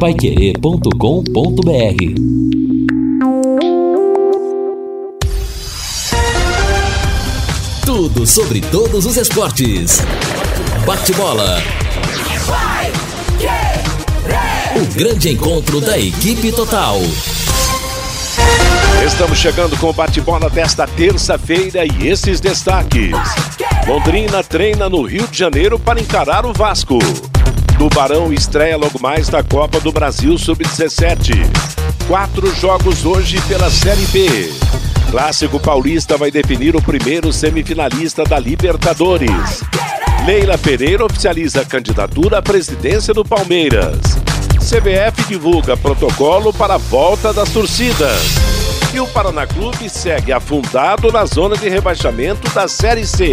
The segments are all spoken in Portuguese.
paiquerê.com.br Tudo sobre todos os esportes. Bate-bola. O grande encontro da equipe total. Estamos chegando com o bate-bola desta terça-feira e esses destaques. Londrina treina no Rio de Janeiro para encarar o Vasco. Tubarão estreia logo mais da Copa do Brasil Sub-17. Quatro jogos hoje pela Série B. Clássico Paulista vai definir o primeiro semifinalista da Libertadores. Leila Pereira oficializa a candidatura à presidência do Palmeiras. CBF divulga protocolo para a volta das torcidas. E o Paraná Clube segue afundado na zona de rebaixamento da Série C.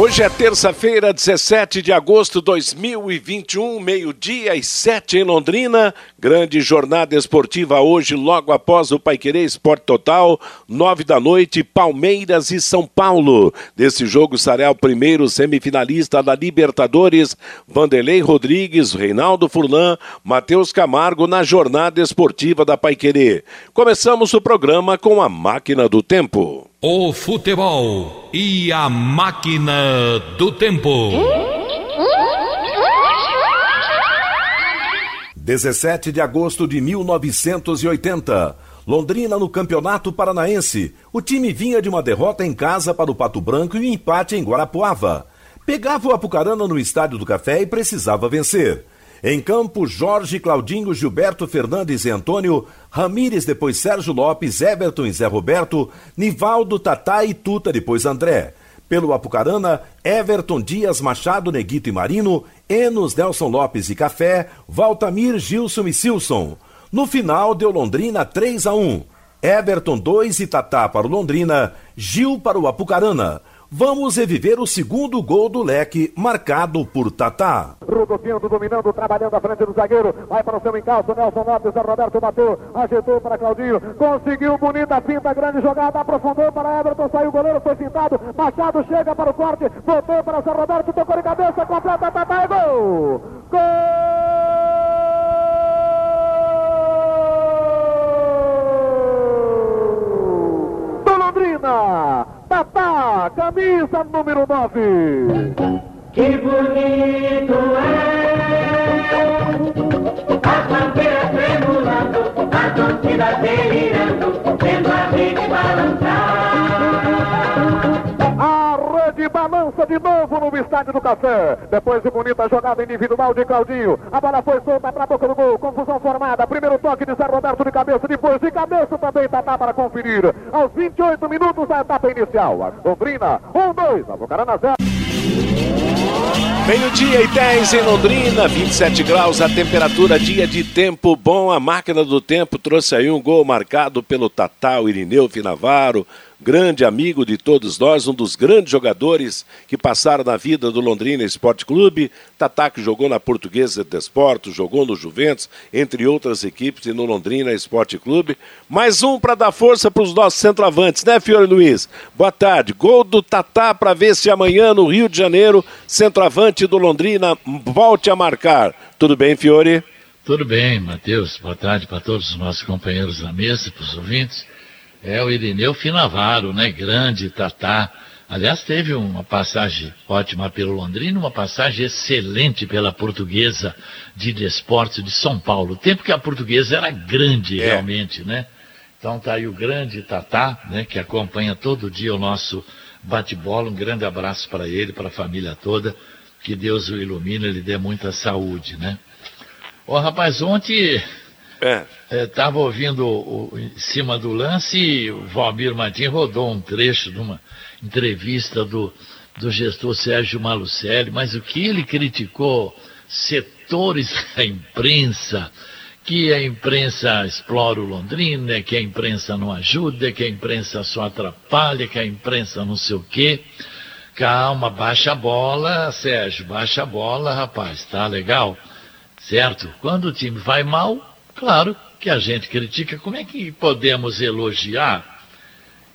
Hoje é terça-feira, 17 de agosto de 2021, meio-dia e sete em Londrina. Grande jornada esportiva hoje, logo após o Paiquerê Esporte Total, nove da noite, Palmeiras e São Paulo. Desse jogo será o primeiro semifinalista da Libertadores, Vanderlei Rodrigues, Reinaldo Furlan, Matheus Camargo na jornada esportiva da Paiquerê. Começamos o programa com a máquina do tempo. O futebol e a máquina do tempo. 17 de agosto de 1980. Londrina no Campeonato Paranaense. O time vinha de uma derrota em casa para o Pato Branco e um empate em Guarapuava. Pegava o Apucarana no Estádio do Café e precisava vencer. Em campo, Jorge, Claudinho, Gilberto, Fernandes e Antônio, Ramires, depois Sérgio Lopes, Everton e Zé Roberto, Nivaldo, Tatá e Tuta, depois André. Pelo Apucarana, Everton, Dias, Machado, Neguito e Marino, Enos, Nelson Lopes e Café, Valtamir, Gilson e Silson. No final, deu Londrina 3 a 1. Everton 2 e Tatá para o Londrina, Gil para o Apucarana. Vamos reviver o segundo gol do leque, marcado por Tatá. Rodopiando, dominando, trabalhando à frente do zagueiro. Vai para o seu encalço, Nelson Lopes, a Roberto bateu, ajeitou para Claudinho. Conseguiu bonita finta, grande jogada, aprofundou para Everton, saiu o goleiro, foi pintado. Machado chega para o corte, botou para Zé Roberto, tocou de cabeça, completa, Tatá, é gol! Gol! Camisa número 9. Que bonito é as bandeiras tremulando, a torcida delirando, vendo a rede balançar. De novo no estádio do Café. Depois de bonita jogada individual de Claudinho. A bola foi solta para a boca do gol. Confusão formada. Primeiro toque de Zé Roberto de cabeça. Depois de cabeça também Tatá para conferir. Aos 28 minutos da etapa inicial. A Londrina, 1-2. Um, Avucarana 0. Meio-dia e 10 em Londrina, 27 graus a temperatura, dia de tempo bom. A máquina do tempo trouxe aí um gol marcado pelo Tatá, o Irineu Finavaro, grande amigo de todos nós, um dos grandes jogadores que passaram na vida do Londrina Esporte Clube. Tatá que jogou na Portuguesa de Desportos, jogou no Juventus, entre outras equipes, e no Londrina Esporte Clube. Mais um para dar força para os nossos centroavantes, né, Fiore Luiz? Boa tarde. Gol do Tatá para ver se amanhã no Rio de Janeiro, centroavante do Londrina volte a marcar. Tudo bem, Fiore? Tudo bem, Matheus. Boa tarde para todos os nossos companheiros da mesa, para os ouvintes. É o Irineu Finavaro, né? Grande Tatá. Aliás, teve uma passagem ótima pelo Londrina, uma passagem excelente pela Portuguesa de Desportos de São Paulo. O tempo que a Portuguesa era grande, É. realmente, né? Então tá aí o grande Tatá, né? Que acompanha todo dia o nosso bate-bola. Um grande abraço para ele, para a família toda. Que Deus o ilumine, ele dê muita saúde, né? Ô, rapaz, ontem É. Estava ouvindo o, o- em cima do lance e o Valmir Martins rodou um trecho de uma entrevista do, do gestor Sérgio Malucelli, mas o que ele criticou setores da imprensa que a imprensa explora o Londrina, que a imprensa não ajuda, que a imprensa só atrapalha, que a imprensa não sei o quê. Calma, baixa a bola, Sérgio, baixa a bola, rapaz, tá legal? Certo? Quando o time vai mal, claro que a gente critica. Como é que podemos elogiar?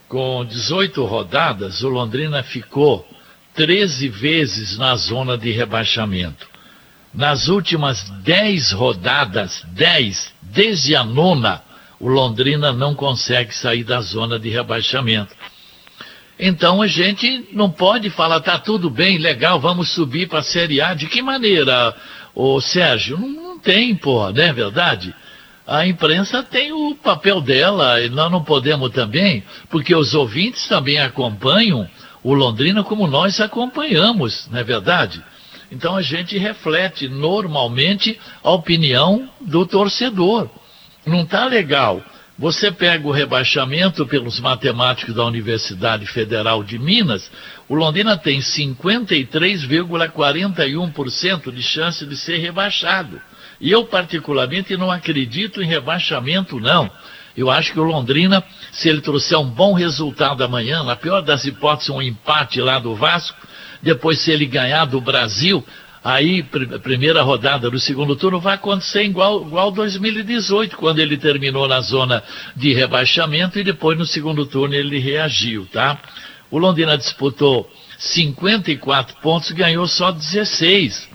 Com 18 rodadas, o Londrina ficou 13 vezes na zona de rebaixamento. Nas últimas 10 rodadas, 10, desde a nona, o Londrina não consegue sair da zona de rebaixamento. Então a gente não pode falar, tá tudo bem, legal, vamos subir para a Série A. De que maneira, ô Sérgio? Não, não tem, pô, não é verdade? A imprensa tem o papel dela, e nós não podemos também, porque os ouvintes também acompanham o Londrina como nós acompanhamos, não é verdade? Então a gente reflete normalmente a opinião do torcedor. Não está legal. Você pega o rebaixamento pelos matemáticos da Universidade Federal de Minas, o Londrina tem 53,41% de chance de ser rebaixado. E eu, particularmente, não acredito em rebaixamento, não. Eu acho que o Londrina, se ele trouxer um bom resultado amanhã, na pior das hipóteses, um empate lá do Vasco, depois se ele ganhar do Brasil, aí pr primeira rodada do segundo turno vai acontecer igual, igual 2018, quando ele terminou na zona de rebaixamento e depois no segundo turno ele reagiu, tá? O Londrina disputou 54 pontos, ganhou só 16.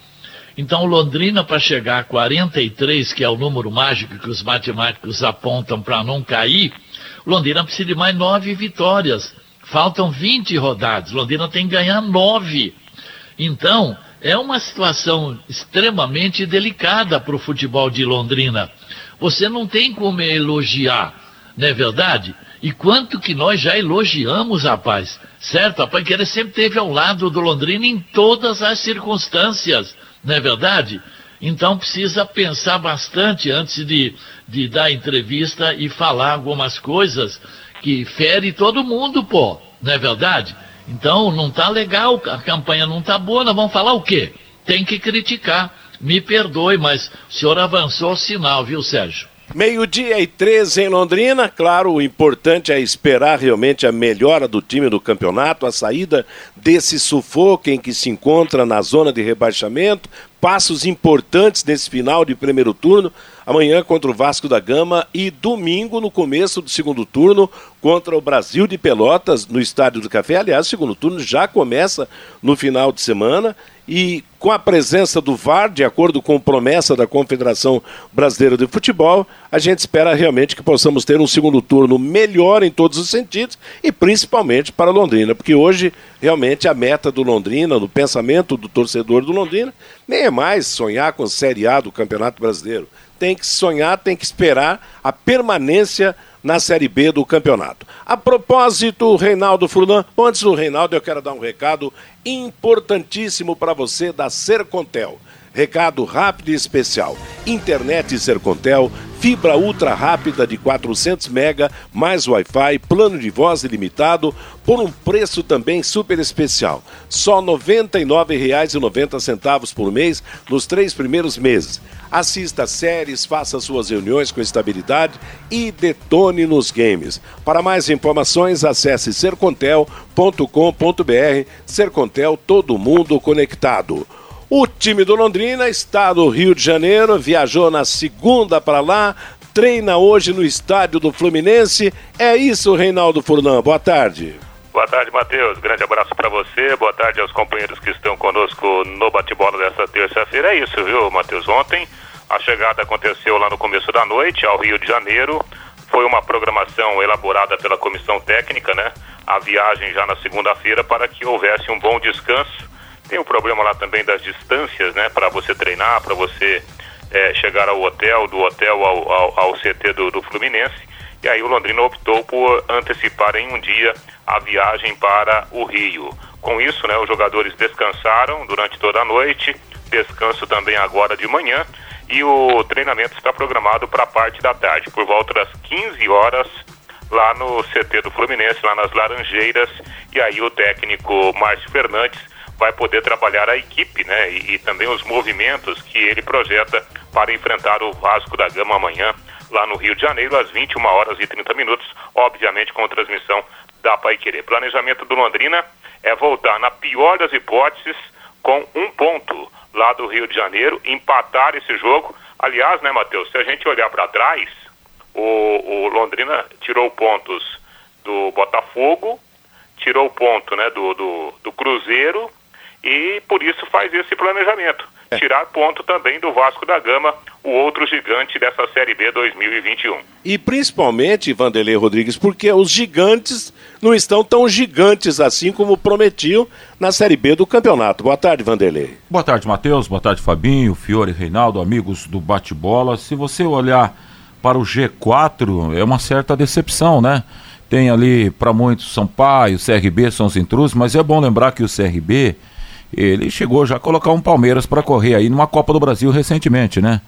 Então, Londrina, para chegar a 43, que é o número mágico que os matemáticos apontam para não cair, Londrina precisa de mais nove vitórias. Faltam 20 rodadas. Londrina tem que ganhar nove. Então, é uma situação extremamente delicada para o futebol de Londrina. Você não tem como elogiar, não é verdade? E quanto que nós já elogiamos, rapaz. Certo? A Panqueira sempre esteve ao lado do Londrina em todas as circunstâncias não é verdade? Então precisa pensar bastante antes de, de dar entrevista e falar algumas coisas que fere todo mundo, pô, não é verdade? Então não tá legal, a campanha não tá boa, nós vamos falar o quê? Tem que criticar. Me perdoe, mas o senhor avançou o sinal, viu, Sérgio? Meio-dia e 13 em Londrina. Claro, o importante é esperar realmente a melhora do time do campeonato, a saída desse sufoco em que se encontra na zona de rebaixamento. Passos importantes nesse final de primeiro turno. Amanhã contra o Vasco da Gama e domingo no começo do segundo turno contra o Brasil de Pelotas no Estádio do Café. Aliás, o segundo turno já começa no final de semana e com a presença do VAR, de acordo com promessa da Confederação Brasileira de Futebol, a gente espera realmente que possamos ter um segundo turno melhor em todos os sentidos e principalmente para Londrina, porque hoje realmente a meta do Londrina, no pensamento do torcedor do Londrina, nem é mais sonhar com a Série A do Campeonato Brasileiro. Tem que sonhar, tem que esperar a permanência na Série B do campeonato. A propósito, Reinaldo Furlan, antes do Reinaldo, eu quero dar um recado importantíssimo para você da Sercontel. Recado rápido e especial. Internet Sercontel, fibra ultra rápida de 400 mega, mais Wi-Fi, plano de voz ilimitado, por um preço também super especial. Só R$ 99,90 por mês nos três primeiros meses. Assista séries, faça suas reuniões com estabilidade e detone nos games. Para mais informações, acesse sercontel.com.br. Sercontel, todo mundo conectado. O time do Londrina está no Rio de Janeiro, viajou na segunda para lá, treina hoje no estádio do Fluminense. É isso, Reinaldo Furlan. Boa tarde. Boa tarde, Matheus. Grande abraço para você. Boa tarde aos companheiros que estão conosco no bate-bola desta terça-feira. É isso, viu, Matheus? Ontem a chegada aconteceu lá no começo da noite ao Rio de Janeiro. Foi uma programação elaborada pela comissão técnica, né? A viagem já na segunda-feira para que houvesse um bom descanso tem o problema lá também das distâncias, né? Para você treinar, para você é, chegar ao hotel, do hotel ao, ao, ao CT do, do, Fluminense. E aí o Londrina optou por antecipar em um dia a viagem para o Rio. Com isso, né, os jogadores descansaram durante toda a noite, descanso também agora de manhã, e o treinamento está programado para a parte da tarde, por volta das 15 horas, lá no CT do Fluminense, lá nas Laranjeiras. E aí o técnico Márcio Fernandes vai poder trabalhar a equipe, né? E, e, também os movimentos que ele projeta para enfrentar o Vasco da Gama amanhã, lá no Rio de Janeiro, às 21 horas e 30 minutos, obviamente com transmissão da Paiquerê. Planejamento do Londrina é voltar, na pior das hipóteses, com um ponto lá do Rio de Janeiro, empatar esse jogo. Aliás, né, Matheus, se a gente olhar para trás, o, o, Londrina tirou pontos do Botafogo, tirou ponto né, do, do, do Cruzeiro e por isso faz esse planejamento. É. Tirar ponto também do Vasco da Gama, o outro gigante dessa Série B 2021. E principalmente, Vanderlei Rodrigues, porque os gigantes não estão tão gigantes assim como prometiam na Série B do campeonato. Boa tarde, Vanderlei. Boa tarde, Matheus. Boa tarde, Fabinho, Fiore, Reinaldo, amigos do bate-bola. Se você olhar para o G4, é uma certa decepção, né? Tem ali, para muitos, Sampaio, CRB são os intrusos, mas é bom lembrar que o CRB ele chegou já a colocar um Palmeiras para correr aí numa Copa do Brasil recentemente, né?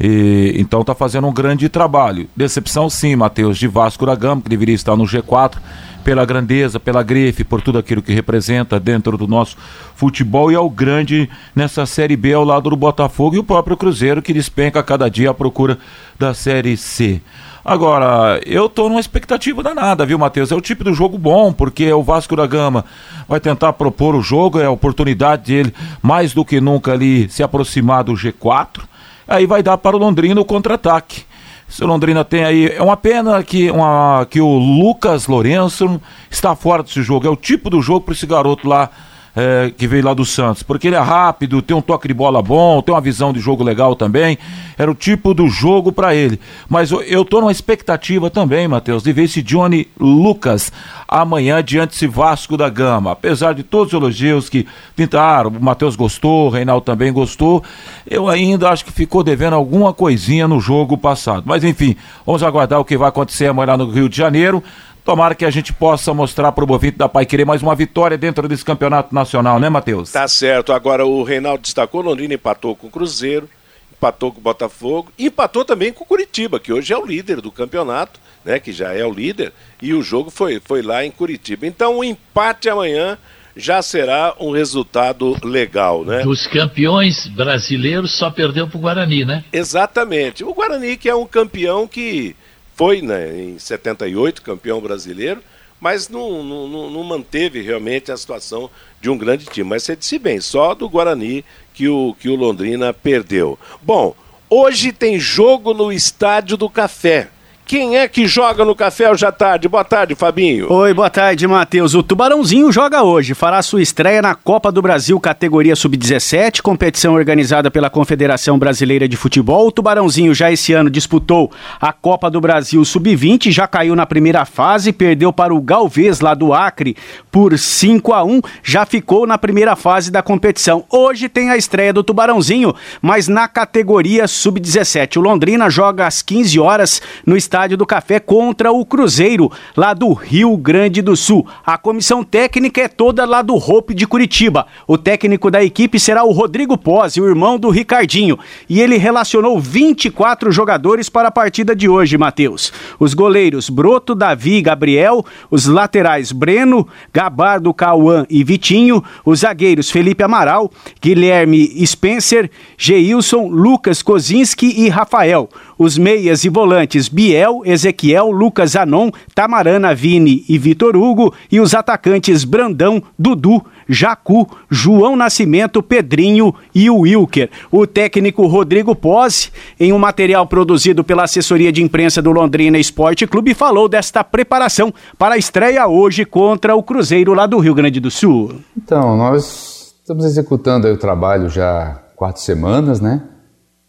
E, então está fazendo um grande trabalho. Decepção sim, Matheus, de Vasco da Gama, que deveria estar no G4, pela grandeza, pela grife, por tudo aquilo que representa dentro do nosso futebol e ao grande nessa Série B ao lado do Botafogo e o próprio Cruzeiro que despenca cada dia à procura da Série C. Agora, eu tô numa expectativa danada, viu, Matheus? É o tipo do jogo bom, porque o Vasco da Gama vai tentar propor o jogo, é a oportunidade dele, mais do que nunca, ali se aproximar do G4. Aí vai dar para o Londrina o contra-ataque. Se o Londrina tem aí. É uma pena que, uma, que o Lucas Lourenço está fora desse jogo. É o tipo do jogo para esse garoto lá é, que veio lá do Santos, porque ele é rápido, tem um toque de bola bom, tem uma visão de jogo legal também. Era o tipo do jogo para ele. Mas eu, eu tô numa expectativa também, Matheus, de ver esse Johnny Lucas amanhã diante desse Vasco da Gama. Apesar de todos os elogios que pintaram, o Matheus gostou, o Reinaldo também gostou, eu ainda acho que ficou devendo alguma coisinha no jogo passado. Mas enfim, vamos aguardar o que vai acontecer amanhã no Rio de Janeiro. Tomara que a gente possa mostrar para o Bovito da Pai Querer mais uma vitória dentro desse campeonato nacional, né, Matheus? Tá certo. Agora o Reinaldo destacou, Londrina empatou com o Cruzeiro, empatou com o Botafogo, e empatou também com o Curitiba, que hoje é o líder do campeonato, né? Que já é o líder, e o jogo foi, foi lá em Curitiba. Então o empate amanhã já será um resultado legal, né? Dos campeões brasileiros só perdeu para o Guarani, né? Exatamente. O Guarani que é um campeão que foi né, em 78 campeão brasileiro, mas não, não, não, manteve realmente a situação de um grande time. Mas você disse bem, só do Guarani que o, que o Londrina perdeu. Bom, hoje tem jogo no Estádio do Café. Quem é que joga no café hoje à tarde? Boa tarde, Fabinho. Oi, boa tarde, Matheus. O Tubarãozinho joga hoje, fará sua estreia na Copa do Brasil categoria Sub-17, competição organizada pela Confederação Brasileira de Futebol. O Tubarãozinho já esse ano disputou a Copa do Brasil Sub-20, já caiu na primeira fase, perdeu para o Galvez lá do Acre por 5 a 1, já ficou na primeira fase da competição. Hoje tem a estreia do Tubarãozinho, mas na categoria Sub-17. O Londrina joga às 15 horas no estádio Estádio do Café contra o Cruzeiro, lá do Rio Grande do Sul. A comissão técnica é toda lá do Hope de Curitiba. O técnico da equipe será o Rodrigo Pós, o irmão do Ricardinho. E ele relacionou 24 jogadores para a partida de hoje, Matheus. Os goleiros Broto, Davi e Gabriel, os laterais Breno, Gabardo, Cauã e Vitinho, os zagueiros Felipe Amaral, Guilherme Spencer, Geilson, Lucas Kozinski e Rafael. Os meias e volantes Biel, Ezequiel, Lucas Anon, Tamarana, Vini e Vitor Hugo. E os atacantes Brandão, Dudu, Jacu, João Nascimento, Pedrinho e o Wilker. O técnico Rodrigo Pose, em um material produzido pela assessoria de imprensa do Londrina Esporte Clube, falou desta preparação para a estreia hoje contra o Cruzeiro lá do Rio Grande do Sul. Então, nós estamos executando o trabalho já quatro semanas, né?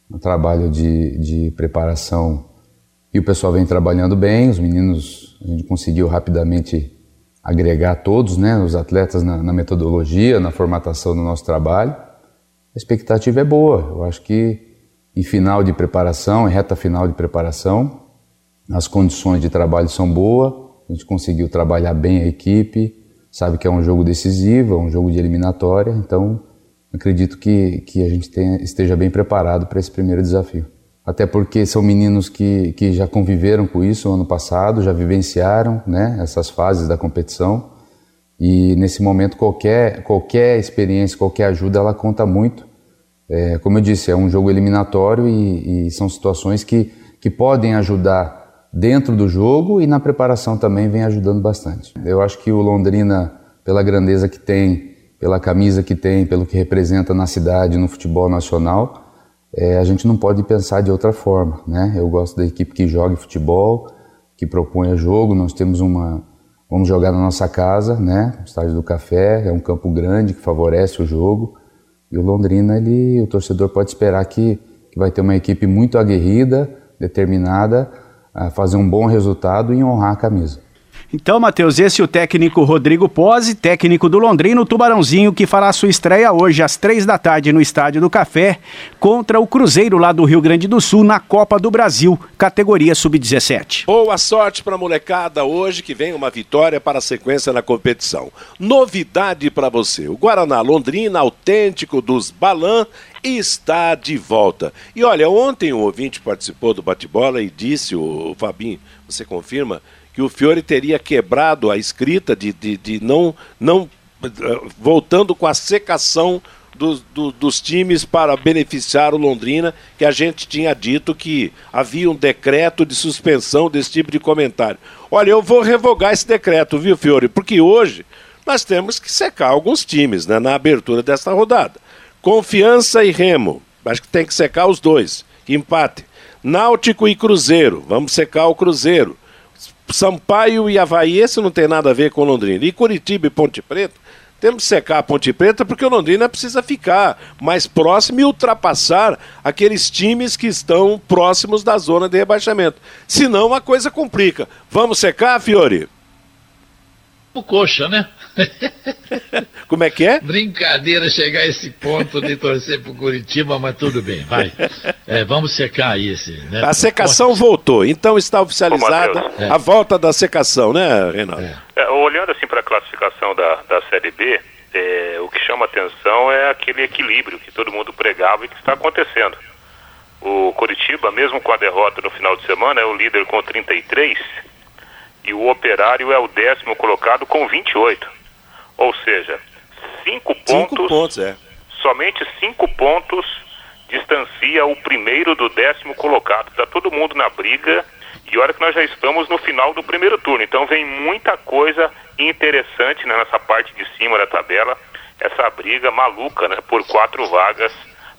Um trabalho de, de preparação e o pessoal vem trabalhando bem, os meninos, a gente conseguiu rapidamente agregar todos, né, os atletas na, na metodologia, na formatação do nosso trabalho. A expectativa é boa, eu acho que em final de preparação, em reta final de preparação, as condições de trabalho são boas, a gente conseguiu trabalhar bem a equipe, sabe que é um jogo decisivo, é um jogo de eliminatória, então acredito que, que a gente tenha, esteja bem preparado para esse primeiro desafio. Até porque são meninos que, que já conviveram com isso no ano passado, já vivenciaram né, essas fases da competição. E nesse momento, qualquer, qualquer experiência, qualquer ajuda, ela conta muito É, como eu disse, é um jogo eliminatório e, e são situações que, que podem ajudar dentro do jogo e na preparação também vem ajudando bastante. Eu acho que o Londrina, pela grandeza que tem, pela camisa que tem, pelo que representa na cidade, no futebol nacional, é, a gente não pode pensar de outra forma. Né? Eu gosto da equipe que joga futebol, que propõe jogo. Nós temos uma. Vamos jogar na nossa casa, né? Estádio do Café é um campo grande que favorece o jogo. E o Londrina, ele, o torcedor pode esperar que, que vai ter uma equipe muito aguerrida, determinada a fazer um bom resultado e honrar a camisa. Então, Matheus, esse é o técnico Rodrigo Pose, técnico do Londrina, o Tubarãozinho, que fará sua estreia hoje às três da tarde no Estádio do Café contra o Cruzeiro lá do Rio Grande do Sul na Copa do Brasil, categoria Sub-17. Boa sorte para a molecada hoje, que vem uma vitória para a sequência na competição. Novidade para você: o Guaraná Londrina, autêntico dos Balan, está de volta. E olha, ontem um ouvinte participou do bate-bola e disse, o Fabinho, você confirma? Que o Fiore teria quebrado a escrita de, de, de não, não. voltando com a secação dos, do, dos times para beneficiar o Londrina, que a gente tinha dito que havia um decreto de suspensão desse tipo de comentário. Olha, eu vou revogar esse decreto, viu, Fiore? Porque hoje nós temos que secar alguns times né, na abertura desta rodada. Confiança e Remo, acho que tem que secar os dois, empate. Náutico e Cruzeiro, vamos secar o Cruzeiro. Sampaio e Havaí, esse não tem nada a ver com Londrina. E Curitiba e Ponte Preta, temos que secar a Ponte Preta porque o Londrina precisa ficar mais próximo e ultrapassar aqueles times que estão próximos da zona de rebaixamento. Senão a coisa complica. Vamos secar, Fiore? O coxa, né? Como é que é? Brincadeira chegar a esse ponto de torcer pro Curitiba, mas tudo bem, vai. É, vamos secar esse. Né? A secação voltou, então está oficializada a volta da secação, né, Renato? É. É, olhando assim para a classificação da, da Série B, é, o que chama atenção é aquele equilíbrio que todo mundo pregava e que está acontecendo. O Curitiba, mesmo com a derrota no final de semana, é o líder com 33 e o Operário é o décimo colocado com 28. Ou seja, cinco pontos. Cinco pontos, é. Somente cinco pontos distancia o primeiro do décimo colocado. Está todo mundo na briga. E olha que nós já estamos no final do primeiro turno. Então vem muita coisa interessante né, nessa parte de cima da tabela. Essa briga maluca né, por quatro vagas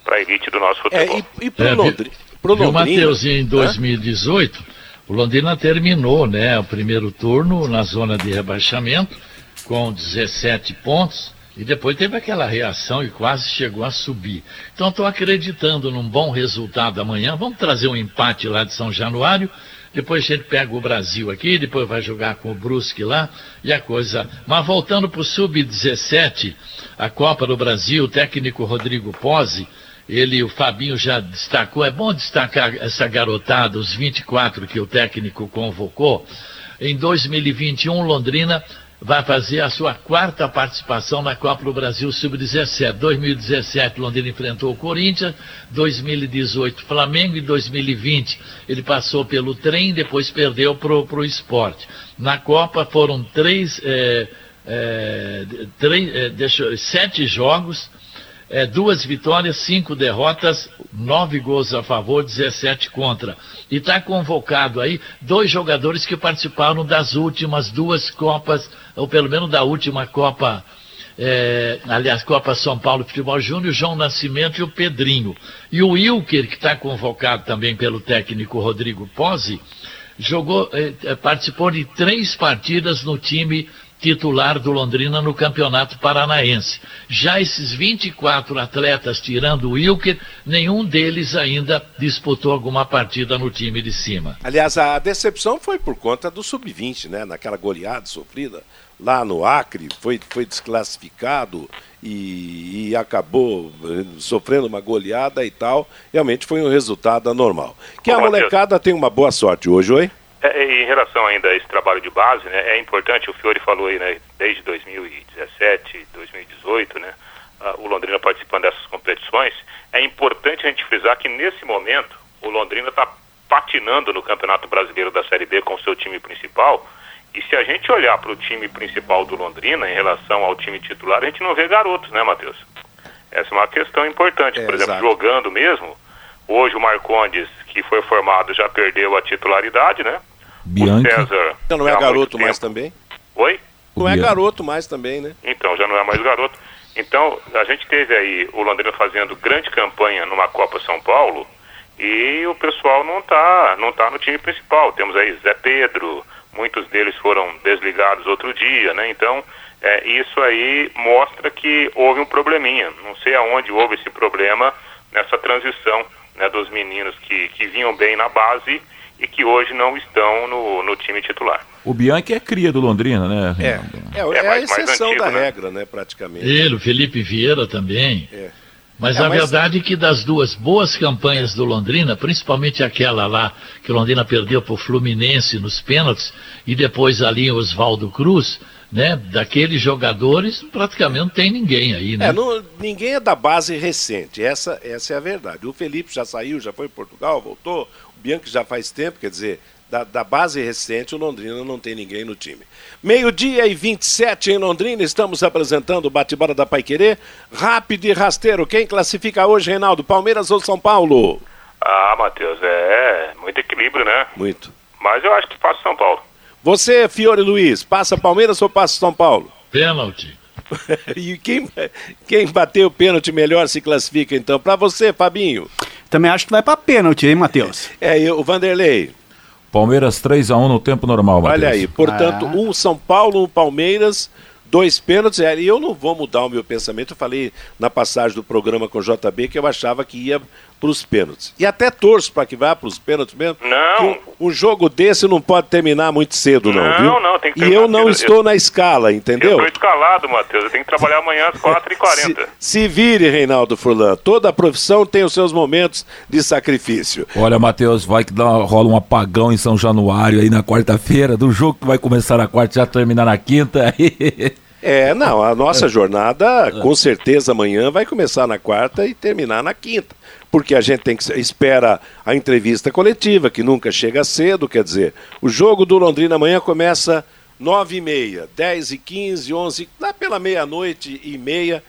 para a elite do nosso é, futebol. É, e, e pro é, Londrina? Pro Londrina? Matheus, em 2018, o Londrina terminou né, o primeiro turno na zona de rebaixamento com 17 pontos e depois teve aquela reação e quase chegou a subir. Então estou acreditando num bom resultado amanhã. Vamos trazer um empate lá de São Januário. Depois a gente pega o Brasil aqui, depois vai jogar com o Brusque lá e a coisa. Mas voltando para o Sub-17, a Copa do Brasil, o técnico Rodrigo Pose, ele, o Fabinho já destacou, é bom destacar essa garotada, os 24 que o técnico convocou. Em 2021, Londrina vai fazer a sua quarta participação na Copa do Brasil Sub-17. 2017, Londrina enfrentou o Corinthians, 2018, Flamengo e 2020 ele passou pelo trem, depois perdeu para o esporte. Na Copa foram três, é, é, três é, deixa, sete jogos, é, duas vitórias, cinco derrotas, nove gols a favor, 17 contra. E está convocado aí dois jogadores que participaram das últimas duas Copas, ou pelo menos da última Copa, é, aliás, Copa São Paulo Futebol Júnior, João Nascimento e o Pedrinho. E o Wilker, que está convocado também pelo técnico Rodrigo Pose, jogou, é, é participou de três partidas no time titular do Londrina no Campeonato Paranaense. Já esses 24 atletas, tirando o Wilker, nenhum deles ainda disputou alguma partida no time de cima. Aliás, a decepção foi por conta do sub-20, né? Naquela goleada sofrida lá no Acre, foi, foi desclassificado e, e, acabou eh, sofrendo uma goleada e tal. Realmente foi um resultado anormal. Que a molecada tem uma boa sorte hoje, oi? É, em relação ainda a esse trabalho de base, né, é importante, o Fiore falou aí, né, desde 2017, 2018, né, o Londrina participando dessas competições, é importante a gente frisar que nesse momento o Londrina está patinando no Campeonato Brasileiro da Série B com o seu time principal, e se a gente olhar para o time principal do Londrina em relação ao time titular, a gente não vê garotos, né, Matheus? Essa é uma questão importante. É, Por exemplo, exato. jogando mesmo, hoje o Marcondes, que foi formado, já perdeu a titularidade, né? Bianchi. O César. Então não é garoto mais tempo- também? Oi? Não é Bianchi. garoto mais também, né? Então, já não é mais garoto. Então, a gente teve aí o Londrina fazendo grande campanha numa Copa São Paulo e o pessoal não tá, não tá no time principal. Temos aí Zé Pedro, muitos deles foram desligados outro dia, né? Então, é, isso aí mostra que houve um probleminha. Não sei aonde houve esse problema nessa transição né, dos meninos que, que vinham bem na base e que hoje não estão no, no time titular. O Bianchi é cria do Londrina, né? É, é, é, É a exceção antigo, da né? regra, né, praticamente. Ele, o Felipe Vieira também. É. Mas É, a mas- verdade é que das duas boas campanhas do Londrina, principalmente aquela lá que o Londrina perdeu para o Fluminense nos pênaltis, e depois ali o Oswaldo Cruz, né? Daqueles jogadores, praticamente não tem ninguém aí, né? É, não- ninguém é da base recente, essa, essa é a verdade. O Felipe já saiu, já foi em Portugal, voltou, o Bianchi já faz tempo, quer dizer, da, da base recente o Londrina não tem ninguém no time. Meio-dia e 27 em Londrina, estamos apresentando o bate-bola da Paiquerê. Rápido e rasteiro, quem classifica hoje, Reinaldo, Palmeiras ou São Paulo? Ah, Matheus, é muito equilíbrio, né? Muito. Mas eu acho que passa São Paulo. Você, Fiore Luiz, passa Palmeiras ou passa São Paulo? Pênalti. e quem, quem bateu o pênalti melhor se classifica então? Para você, Fabinho. Também acho que vai pra pênalti, hein, Matheus? É, e o Vanderlei. Palmeiras 3x1 no tempo normal, Matheus. Olha aí, portanto, Ah. um São Paulo, um Palmeiras, dois pênaltis. É, E eu não vou mudar o meu pensamento. Eu falei na passagem do programa com o JB que eu achava que ia para os pênaltis. E até torço para que vá para os pênaltis mesmo. Não. Um, um jogo desse não pode terminar muito cedo, não, Não, viu? não, tem que E eu não cedo. estou na escala, Eu entendeu? estou escalado, Matheus. Eu tenho que trabalhar amanhã às 4h40. Se, se vire, Reinaldo Furlan. Toda profissão tem os seus momentos de sacrifício. Olha, Matheus, vai que dá, rola um apagão em São Januário aí na quarta-feira, do jogo que vai começar na quarta e já terminar na quinta. É, não, a nossa jornada com certeza amanhã vai começar na quarta e terminar na quinta. Porque a gente tem que espera a entrevista coletiva, que nunca chega cedo, quer dizer, o jogo do Londrina amanhã começa nove e meia, dez e quinze, onze, lá pela meia-noite e meia,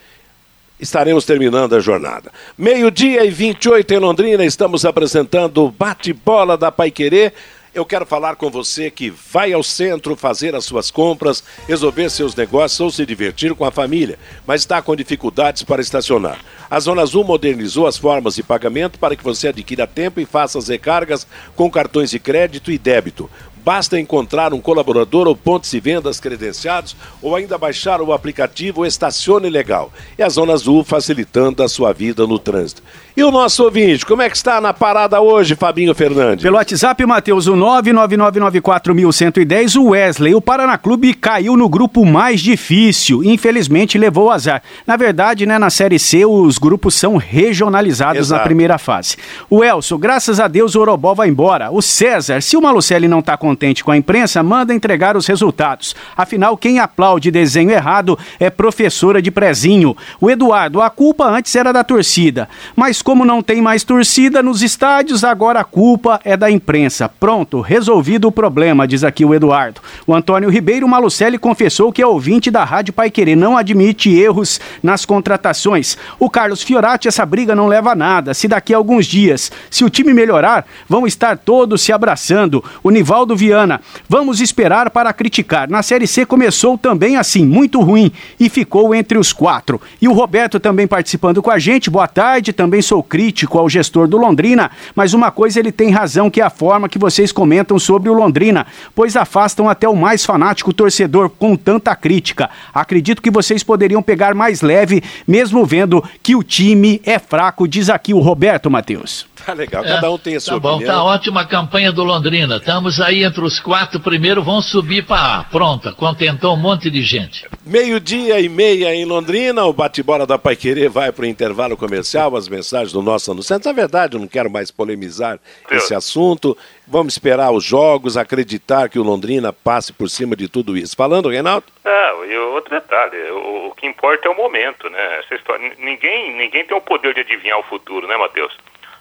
estaremos terminando a jornada. Meio-dia e 28 em Londrina, estamos apresentando o bate-bola da Paiquerê. Eu quero falar com você que vai ao centro fazer as suas compras, resolver seus negócios ou se divertir com a família, mas está com dificuldades para estacionar. A Zona Azul modernizou as formas de pagamento para que você adquira tempo e faça as recargas com cartões de crédito e débito. Basta encontrar um colaborador ou pontos de vendas credenciados ou ainda baixar o aplicativo Estacione Legal. É a Zona Azul facilitando a sua vida no trânsito. E o nosso ouvinte, como é que está na parada hoje, Fabinho Fernandes? Pelo WhatsApp, Matheus, o 999941110, o Wesley. O Paraná Clube caiu no grupo mais difícil. Infelizmente, levou azar. Na verdade, né, na Série C, os grupos são regionalizados Exato. na primeira fase. O Elson, graças a Deus, o Orobó vai embora. O César, se o Malucelli não está contente com a imprensa, manda entregar os resultados. Afinal, quem aplaude desenho errado é professora de prezinho. O Eduardo, a culpa antes era da torcida. Mas como não tem mais torcida nos estádios, agora a culpa é da imprensa. Pronto, resolvido o problema, diz aqui o Eduardo. O Antônio Ribeiro Malucelli confessou que é ouvinte da Rádio Pai Querer, não admite erros nas contratações. O Carlos Fiorati, essa briga não leva a nada. Se daqui a alguns dias, se o time melhorar, vão estar todos se abraçando. O Nivaldo Viana, vamos esperar para criticar. Na Série C começou também assim, muito ruim, e ficou entre os quatro. E o Roberto também participando com a gente. Boa tarde, também sou crítico ao gestor do Londrina, mas uma coisa ele tem razão, que é a forma que vocês comentam sobre o Londrina, pois afastam até o mais fanático torcedor com tanta crítica. Acredito que vocês poderiam pegar mais leve, mesmo vendo que o time é fraco, diz aqui o Roberto Matheus. Tá legal, cada um tem a sua Tá bom, opinião. tá ótima a campanha do Londrina. Estamos aí entre os quatro primeiros, vão subir para A. Pronta, contentou um monte de gente. Meio-dia e meia em Londrina, o bate-bola da Paiquerê vai para o intervalo comercial, as mensagens do nosso anunciante. Na verdade, eu não quero mais polemizar esse assunto. Vamos esperar os jogos, acreditar que o Londrina passe por cima de tudo isso. Falando, Reinaldo? Não, e outro detalhe, o, o que importa é o momento, né? Essa história, ninguém, ninguém tem o poder de adivinhar o futuro, né, Matheus?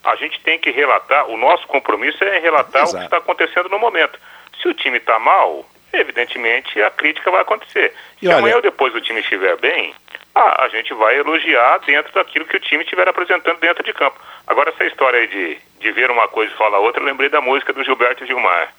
A gente tem que relatar, o nosso compromisso é relatar o Exato. que está acontecendo no momento. Se o time está mal, evidentemente a crítica vai acontecer. E Se olha- amanhã ou depois o time estiver bem, a, a gente vai elogiar dentro daquilo que o time estiver apresentando dentro de campo. Agora, essa história aí de, de ver uma coisa e falar outra, eu lembrei da música do Gilberto Gilmar.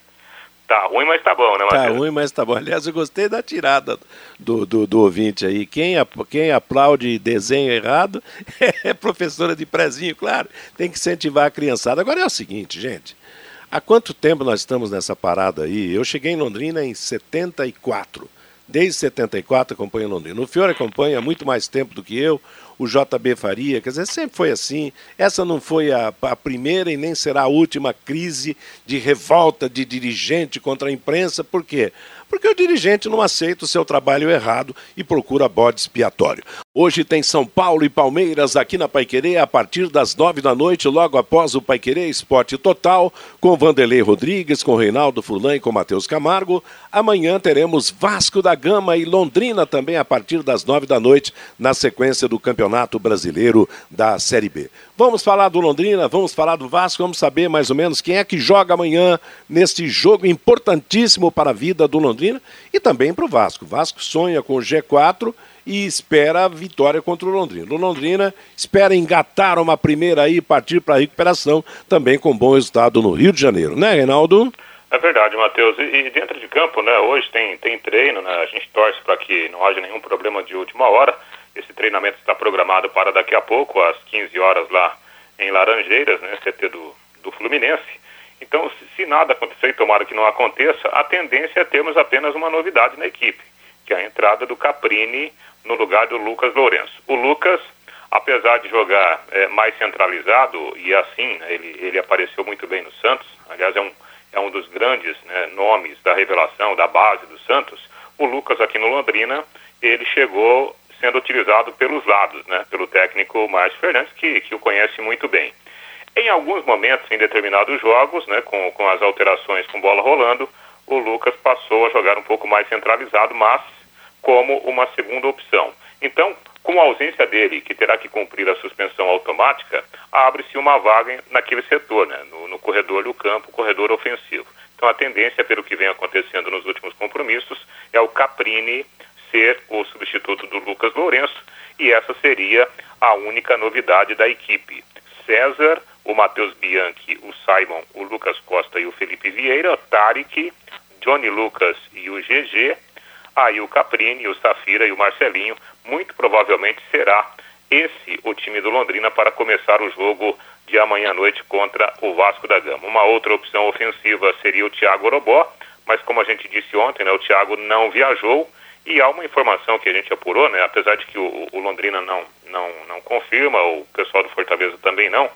Tá ruim, mas tá bom, né, Tá Matheus? ruim, mas tá bom. Aliás, eu gostei da tirada do, do, do ouvinte aí. Quem, quem aplaude desenho errado é professora de prezinho, claro. Tem que incentivar a criançada. Agora é o seguinte, gente. Há quanto tempo nós estamos nessa parada aí? Eu cheguei em Londrina em 74. Desde 74 acompanho Londrina. O Fiore acompanha muito mais tempo do que eu. O JB Faria, quer dizer, sempre foi assim. Essa não foi a, a primeira e nem será a última crise de revolta de dirigente contra a imprensa. Por quê? Porque o dirigente não aceita o seu trabalho errado e procura bode expiatório. Hoje tem São Paulo e Palmeiras aqui na Paiquerê a partir das nove da noite, logo após o Paiquerê Esporte Total, com Vanderlei Rodrigues, com Reinaldo Furlan e com Matheus Camargo. Amanhã teremos Vasco da Gama e Londrina também a partir das nove da noite, na sequência do Campeonato Brasileiro da Série B. Vamos falar do Londrina, vamos falar do Vasco, vamos saber mais ou menos quem é que joga amanhã neste jogo importantíssimo para a vida do Londrina e também para o Vasco. O Vasco sonha com o G4 e espera a vitória contra o Londrina. O Londrina espera engatar uma primeira aí e partir para a recuperação, também com bom resultado no Rio de Janeiro, né, Reinaldo? É verdade, Matheus. E, e dentro de campo, né, hoje tem, tem treino, né, a gente torce para que não haja nenhum problema de última hora. Esse treinamento está programado para daqui a pouco, às 15 horas lá em Laranjeiras, né, CT do, do Fluminense. Então, se, se nada acontecer e tomara que não aconteça, a tendência é termos apenas uma novidade na equipe, que é a entrada do Caprini no lugar do Lucas Lourenço. O Lucas, apesar de jogar é, mais centralizado, e assim, né, ele, ele apareceu muito bem no Santos, aliás, é um, é um dos grandes né, nomes da revelação, da base do Santos, o Lucas aqui no Londrina, ele chegou sendo utilizado pelos lados, né, pelo técnico Márcio Fernandes, que, que o conhece muito bem. Em alguns momentos, em determinados jogos, né, com, com as alterações com bola rolando, o Lucas passou a jogar um pouco mais centralizado, mas como uma segunda opção. Então, com a ausência dele, que terá que cumprir a suspensão automática, abre-se uma vaga naquele setor, né, no, no corredor do campo, corredor ofensivo. Então, a tendência, pelo que vem acontecendo nos últimos compromissos, é o Caprini ser o substituto do Lucas Lourenço, e essa seria a única novidade da equipe. César, o Matheus Bianchi, o Simon, o Lucas Costa e o Felipe Vieira, Tarek, Johnny Lucas e o GG, aí o Caprini, o Safira e o Marcelinho, muito provavelmente será esse o time do Londrina para começar o jogo de amanhã à noite contra o Vasco da Gama. Uma outra opção ofensiva seria o Thiago Orobó, mas como a gente disse ontem, né, o Thiago não viajou e há uma informação que a gente apurou, né, apesar de que o, o Londrina não, não, não confirma, o pessoal do Fortaleza também não,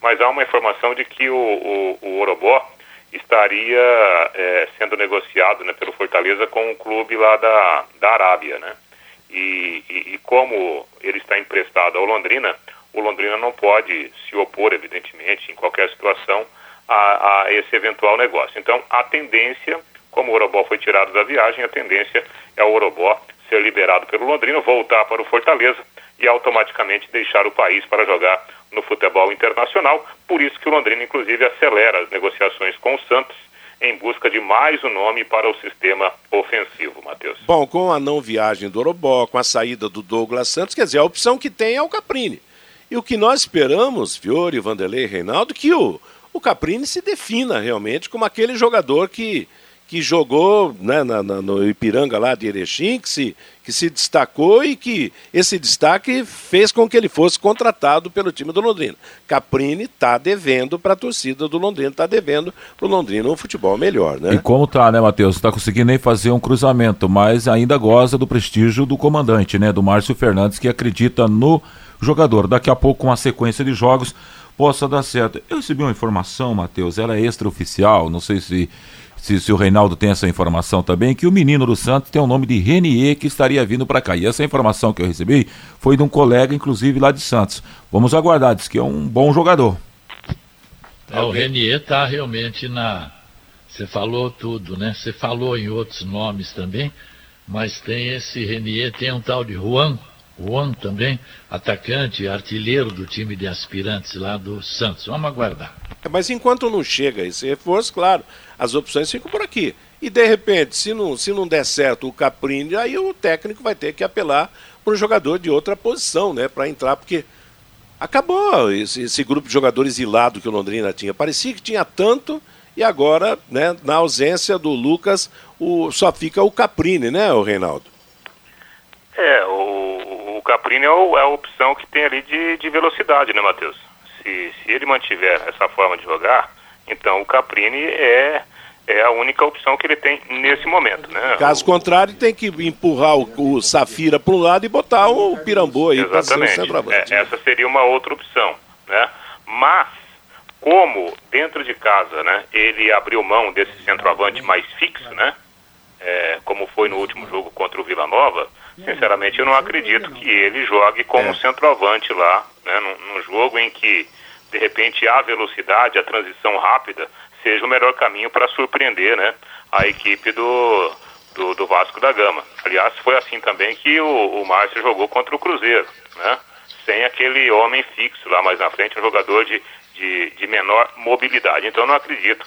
mas há uma informação de que o, o, o Orobó estaria é, sendo negociado né, pelo Fortaleza com um clube lá da, da Arábia, né? E, e, e, como ele está emprestado ao Londrina, o Londrina não pode se opor, evidentemente, em qualquer situação, a, a esse eventual negócio. Então, a tendência, como o Orobó foi tirado da viagem, a tendência é o Orobó ser liberado pelo Londrina, voltar para o Fortaleza e automaticamente deixar o país para jogar no futebol internacional. Por isso que o Londrina, inclusive, acelera as negociações com o Santos em busca de mais um nome para o sistema ofensivo, Matheus. Bom, com a não viagem do Orobó, com a saída do Douglas Santos, quer dizer, a opção que tem é o Caprini. E o que nós esperamos, Fiore, Vanderlei Reinaldo, que o, o Caprini se defina realmente como aquele jogador que, que jogou né, na, na, no Ipiranga lá de Erechim, que se, que se destacou e que esse destaque fez com que ele fosse contratado pelo time do Londrina. Caprini está devendo para a torcida do Londrina, está devendo para o Londrina um futebol melhor, né? E como tá, né, Matheus? Está conseguindo nem fazer um cruzamento, mas ainda goza do prestígio do comandante, né, do Márcio Fernandes, que acredita no jogador. Daqui a pouco, com a sequência de jogos, possa dar certo. Eu recebi uma informação, Matheus, ela é extraoficial, não sei se se, se, o Reinaldo tem essa informação também, que o menino do Santos tem o nome de Renier que estaria vindo para cá. E essa informação que eu recebi foi de um colega, inclusive, lá de Santos. Vamos aguardar, diz que é um bom jogador. É, o Renier está realmente na. Você falou tudo, né? Você falou em outros nomes também, mas tem esse Renier, tem um tal de Juan, Juan também, atacante, artilheiro do time de aspirantes lá do Santos. Vamos aguardar. Mas enquanto não chega esse reforço, claro, as opções ficam por aqui. E de repente, se não, se não der certo o Caprini, aí o técnico vai ter que apelar para um jogador de outra posição, né? Para entrar, porque acabou esse, esse, grupo de jogadores hilado que o Londrina tinha. Parecia que tinha tanto e agora, né, na ausência do Lucas, o, só fica o Caprini, né, o Reinaldo? É, o, o Caprini é, o, é, a opção que tem ali de, de velocidade, né, Matheus? Se, se ele mantiver essa forma de jogar, então o Caprini é é a única opção que ele tem nesse momento, né? Caso o, contrário, tem que empurrar o, o Safira para um lado e botar o Pirambu aí para ser o centroavante. É, essa seria uma outra opção, né? Mas como dentro de casa, né, ele abriu mão desse centroavante mais fixo, né? É, como foi no último jogo contra o Vila Nova, sinceramente eu não acredito que ele jogue como é. centroavante lá, né, num, num jogo em que de repente a velocidade, a transição rápida seja o melhor caminho para surpreender né, a equipe do, do, do, Vasco da Gama. Aliás, foi assim também que o, o Márcio jogou contra o Cruzeiro, né? Sem aquele homem fixo lá mais na frente, um jogador de, de, de menor mobilidade. Então, não acredito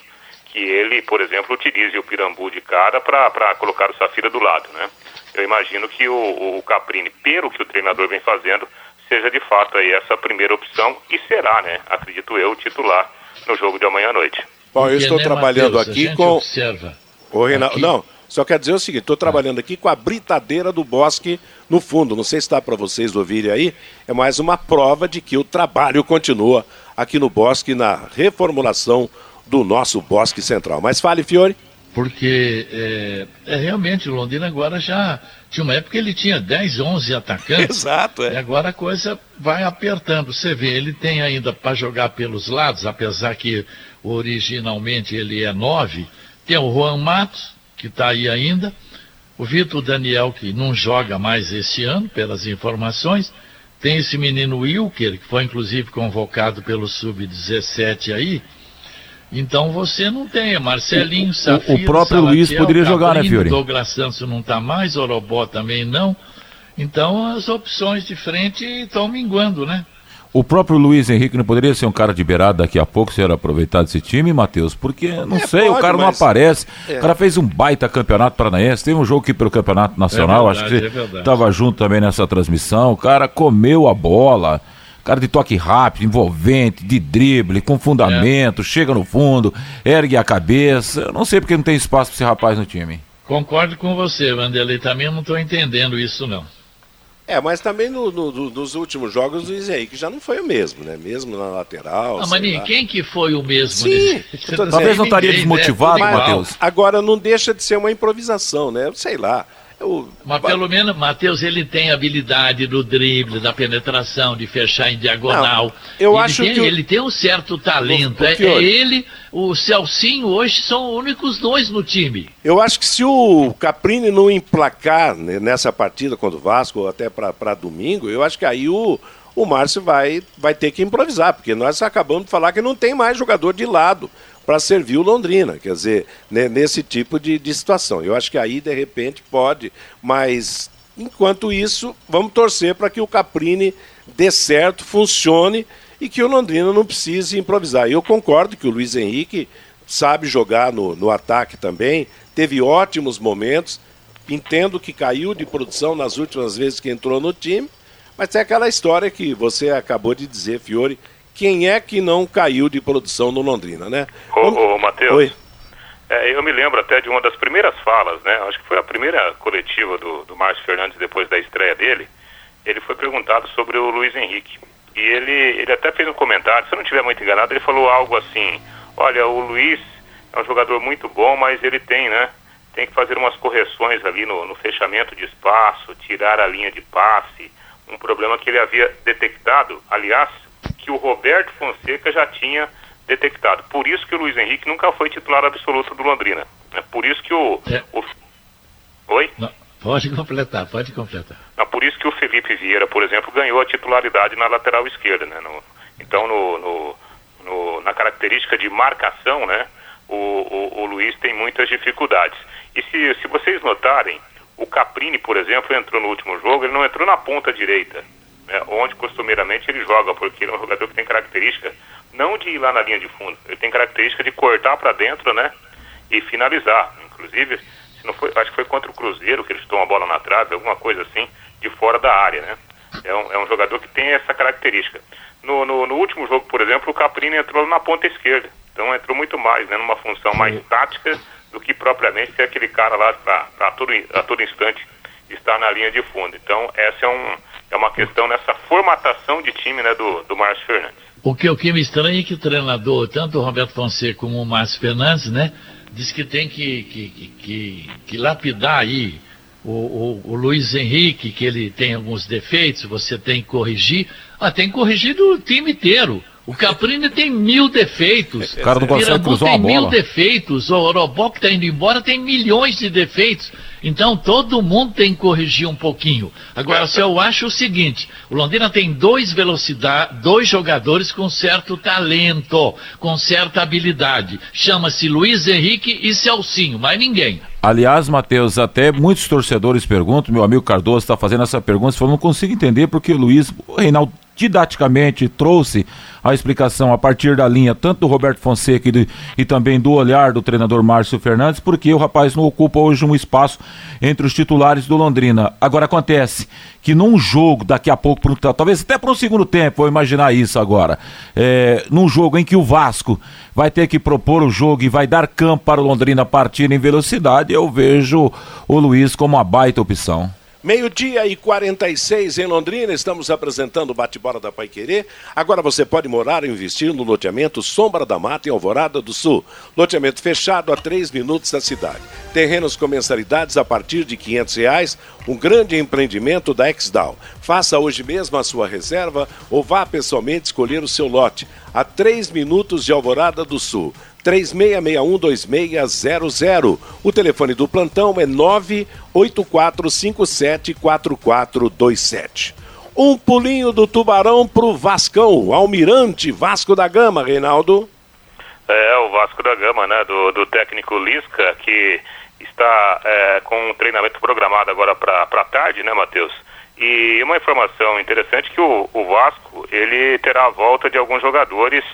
que ele, por exemplo, utilize o Pirambu de cara para colocar o Safira do lado, né? Eu imagino que o, o Caprini, pelo que o treinador vem fazendo, seja de fato aí essa primeira opção e será, né? Acredito eu, titular no jogo de amanhã à noite. Bom, eu estou né, trabalhando Mateus, aqui com. Observa. O Reinaldo. Aqui... Não, só quer dizer o seguinte: estou trabalhando aqui com a britadeira do bosque no fundo. Não sei se está para vocês ouvirem aí. É mais uma prova de que o trabalho continua aqui no bosque, na reformulação do nosso bosque central. Mas fale, Fiore. Porque é, é realmente o Londrina agora já. Tinha uma época que ele tinha 10, 11 atacantes. Exato, é. E agora a coisa vai apertando. Você vê, ele tem ainda para jogar pelos lados, apesar que originalmente ele é 9. Tem o Juan Matos, que está aí ainda. O Vitor Daniel, que não joga mais esse ano, pelas informações. Tem esse menino Wilker, que foi inclusive convocado pelo Sub-17 aí então você não tem Marcelinho, Safira, O próprio Salatiel, Luiz poderia Cabrino, jogar, né, Fiore? Douglas Santos não está mais, Orobó também não. Então as opções de frente estão minguando, né? O próprio Luiz Henrique não poderia ser um cara de beirada daqui a pouco se era aproveitar desse time, Matheus? Porque, não é, sei, pode, o cara não aparece. É. O cara fez um baita campeonato paranaense. Teve um jogo aqui pelo Campeonato Nacional, é verdade, acho que você estava junto também nessa transmissão. O cara comeu a bola cara de toque rápido, envolvente, de drible, com fundamento, é. chega no fundo, ergue a cabeça. Eu não sei porque não tem espaço para esse rapaz no time. Concordo com você, Vanderlei. Também não estou entendendo isso, não. É, mas também no, no, nos últimos jogos o Luiz Henrique já não foi o mesmo, né? Mesmo na lateral. Ah, mas quem que foi o mesmo? Sim, talvez não estaria né? desmotivado, né? Matheus. Agora não deixa de ser uma improvisação, né? Sei lá. Eu... Mas pelo menos, Matheus, ele tem habilidade do drible, da penetração, de fechar em diagonal. Não, eu ele acho tem, que. Ele tem um certo talento. O, o é, é, ele, o Celcinho, hoje são os únicos dois no time. Eu acho que se o Caprini não emplacar nessa partida contra o Vasco, ou até para domingo, eu acho que aí o, o Márcio vai, vai ter que improvisar, porque nós acabamos de falar que não tem mais jogador de lado para servir o Londrina, quer dizer, nesse tipo de, de situação. Eu acho que aí, de repente, pode, mas enquanto isso, vamos torcer para que o Caprini dê certo, funcione e que o Londrina não precise improvisar. Eu concordo que o Luiz Henrique sabe jogar no, no ataque também, teve ótimos momentos, entendo que caiu de produção nas últimas vezes que entrou no time, mas é aquela história que você acabou de dizer, Fiore, quem é que não caiu de produção no Londrina, né? Ô, ô Matheus. Oi. É, eu me lembro até de uma das primeiras falas, né? Acho que foi a primeira coletiva do, do Márcio Fernandes depois da estreia dele. Ele foi perguntado sobre o Luiz Henrique. E ele, ele até fez um comentário, se eu não estiver muito enganado, ele falou algo assim: Olha, o Luiz é um jogador muito bom, mas ele tem, né? Tem que fazer umas correções ali no, no fechamento de espaço, tirar a linha de passe. Um problema que ele havia detectado, aliás, que o Roberto Fonseca já tinha detectado. Por isso que o Luiz Henrique nunca foi titular absoluto do Londrina. É por isso que o. É. o... Oi? Não, pode completar, pode completar. Não, por isso que o Felipe Vieira, por exemplo, ganhou a titularidade na lateral esquerda. Né? No, então, no, no, no, na característica de marcação, né? O, o, o, Luiz tem muitas dificuldades. E se, se vocês notarem, o Caprini, por exemplo, entrou no último jogo, ele não entrou na ponta direita né, onde costumeiramente ele joga, porque ele é um jogador que tem característica não de ir lá na linha de fundo, ele tem característica de cortar para dentro, né, e finalizar. inclusive, se não foi, acho que foi contra o Cruzeiro que ele chutou uma bola na trave, alguma coisa assim, de fora da área, né? É um, é um jogador que tem essa característica. No, no, no, último jogo, por exemplo, o Caprini entrou na ponta esquerda. Então entrou muito mais, né? Numa função mais tática do que propriamente ser aquele cara lá para todo, a todo instante estar na linha de fundo. Então essa é, um, é uma questão nessa formatação de time né, do, do Márcio Fernandes. O que, o que me estranha é que o treinador, tanto o Roberto Fonseca como o Márcio Fernandes, né, diz que tem que, que, que, que lapidar aí o, o, o, Luiz Henrique, que ele tem alguns defeitos, você tem que corrigir. Ah, tem que corrigir do time inteiro. O Caprini tem mil defeitos. O cara não consegue cruzar tem mil defeitos. O Orobó que está indo embora tem milhões de defeitos. Então todo mundo tem que corrigir um pouquinho. Agora, se eu acho o seguinte, o Londrina tem dois velocidade, dois jogadores com certo talento, com certa habilidade. Chama-se Luiz Henrique e Celcinho, mais ninguém. Aliás, Matheus, até muitos torcedores perguntam, meu amigo Cardoso está fazendo essa pergunta, falou, não consigo entender porque o Luiz, o Reinaldo didaticamente trouxe a explicação a partir da linha tanto do Roberto Fonseca e, e, também do olhar do treinador Márcio Fernandes, porque o rapaz não ocupa hoje um espaço entre os titulares do Londrina. Agora acontece que num jogo, daqui a pouco, talvez até para um segundo tempo, vou imaginar isso agora, é, num jogo em que o Vasco vai ter que propor o jogo e vai dar campo para o Londrina partir em velocidade, eu vejo o Luiz como uma baita opção. Meio-dia e 46 em Londrina, estamos apresentando o bate-bola da Pai Querer. Agora você pode morar e investir no loteamento Sombra da Mata em Alvorada do Sul. Loteamento fechado a 3 minutos da cidade. Terrenos com mensalidades a partir de R$ reais. Um grande empreendimento da Exdal. Faça hoje mesmo a sua reserva ou vá pessoalmente escolher o seu lote. A 3 minutos de Alvorada do Sul. 36612600. O telefone do plantão é 984574427. Um pulinho do Tubarão pro Vascão, Almirante Vasco da Gama, Reinaldo. É, o Vasco da Gama, né, do, do técnico Lisca, que está é, com um treinamento programado agora para tarde, né, Matheus? E uma informação interessante que o, o Vasco, ele terá a volta de alguns jogadores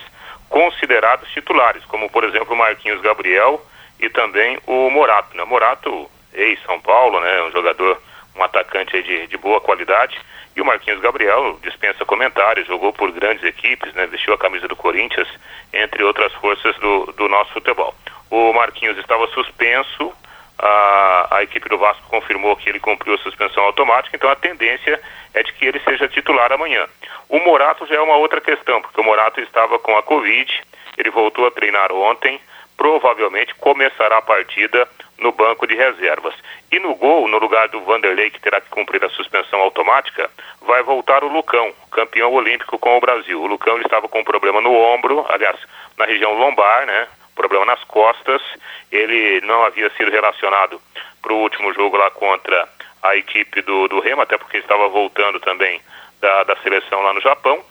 considerados titulares, como por exemplo o Marquinhos Gabriel e também o Morato. Né? Morato, ex-São Paulo, né? um jogador, um atacante de, de boa qualidade. E o Marquinhos Gabriel dispensa comentários, jogou por grandes equipes, né? vestiu a camisa do Corinthians, entre outras forças do, do nosso futebol. O Marquinhos estava suspenso, a, a equipe do Vasco confirmou que ele cumpriu a suspensão automática, então a tendência é de que ele seja titular amanhã. O Morato já é uma outra questão, porque o Morato estava com a Covid, ele voltou a treinar ontem, provavelmente começará a partida no banco de reservas. E no gol, no lugar do Vanderlei, que terá que cumprir a suspensão automática, vai voltar o Lucão, campeão olímpico com o Brasil. O Lucão estava com um problema no ombro, aliás, na região lombar, né? Problema nas costas. Ele não havia sido relacionado para o último jogo lá contra a equipe do, do Remo, até porque estava voltando também da, da seleção lá no Japão.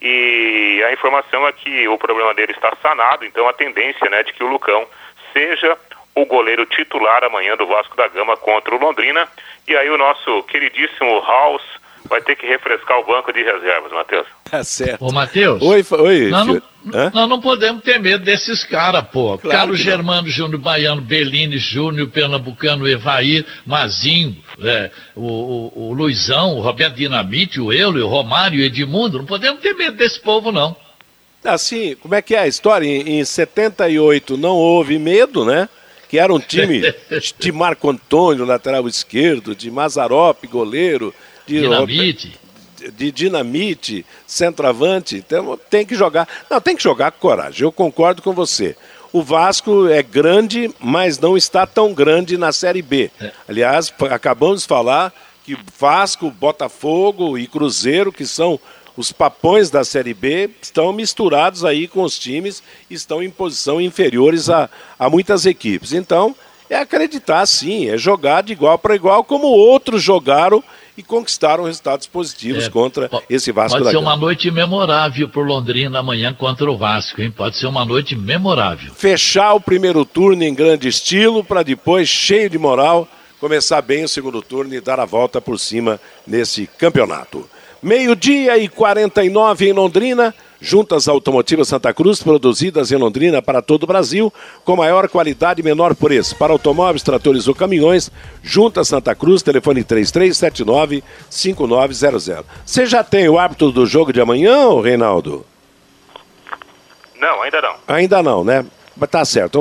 E a informação é que o problema dele está sanado, então a tendência né, de que o Lucão seja o goleiro titular amanhã do Vasco da Gama contra o Londrina. E aí o nosso queridíssimo House vai ter que refrescar o banco de reservas, Matheus. Tá certo. Ô, Matheus. Oi, oi. Nós não, nós não podemos ter medo desses caras, pô. Claro Carlos. Germano Júnior Baiano, Bellini Júnior, Pernambucano, Evair, Mazinho, é, o, o, o Luizão, o Roberto Dinamite, o Euler, o Romário, o Edmundo. Não podemos ter medo desse povo, não. Assim, como é que é a história? Em, em 78 não houve medo, né? Que era um time de Marco Antônio, lateral esquerdo, de Mazarop, goleiro, de Dinamite. De dinamite, centroavante, então tem que jogar. Não, tem que jogar com coragem. Eu concordo com você. O Vasco é grande, mas não está tão grande na Série B. Aliás, p- acabamos de falar que Vasco, Botafogo e Cruzeiro, que são os papões da Série B, estão misturados aí com os times, estão em posição inferiores a, a muitas equipes. Então, é acreditar sim, é jogar de igual para igual, como outros jogaram e conquistaram resultados positivos É, contra esse Vasco Pode da ser Gama. uma noite memorável pro Londrina amanhã contra o Vasco, hein? Pode ser uma noite memorável. fechar o primeiro turno em grande estilo para depois, cheio de moral, começar bem o segundo turno e dar a volta por cima nesse campeonato. Meio-dia e 49 em Londrina. Juntas Automotivas Santa Cruz, produzidas em Londrina para todo o Brasil, com maior qualidade e menor preço. Para automóveis, tratores ou caminhões, Juntas Santa Cruz, telefone 3379-5900. Você já tem o árbitro do jogo de amanhã, Reinaldo? Não, ainda não. Ainda não, né? Mas Tá certo.